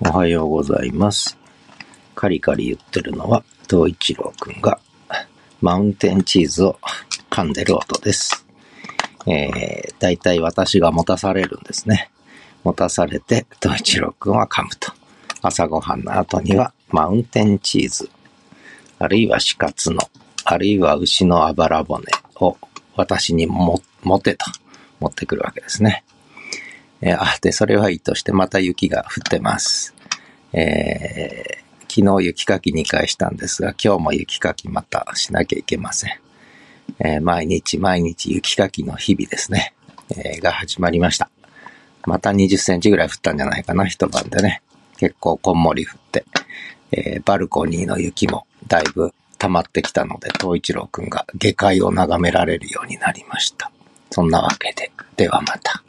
おはようございます。カリカリ言ってるのは、東一郎くんがマウンテンチーズを噛んでる音です。えー、だいたい私が持たされるんですね。持たされて、東一郎くんは噛むと。朝ごはんの後にはマウンテンチーズ、あるいは死活の、あるいは牛のあばら骨を私にも持てと持ってくるわけですね。えーあ、で、それはいいとして、また雪が降ってます。えー昨日雪かき2回したんですが、今日も雪かきまたしなきゃいけません。えー毎日毎日雪かきの日々ですね、えーが始まりました。また20センチぐらい降ったんじゃないかな、一晩でね。結構こんもり降って、えーバルコニーの雪もだいぶ溜まってきたので、東一郎くんが下界を眺められるようになりました。そんなわけで、ではまた。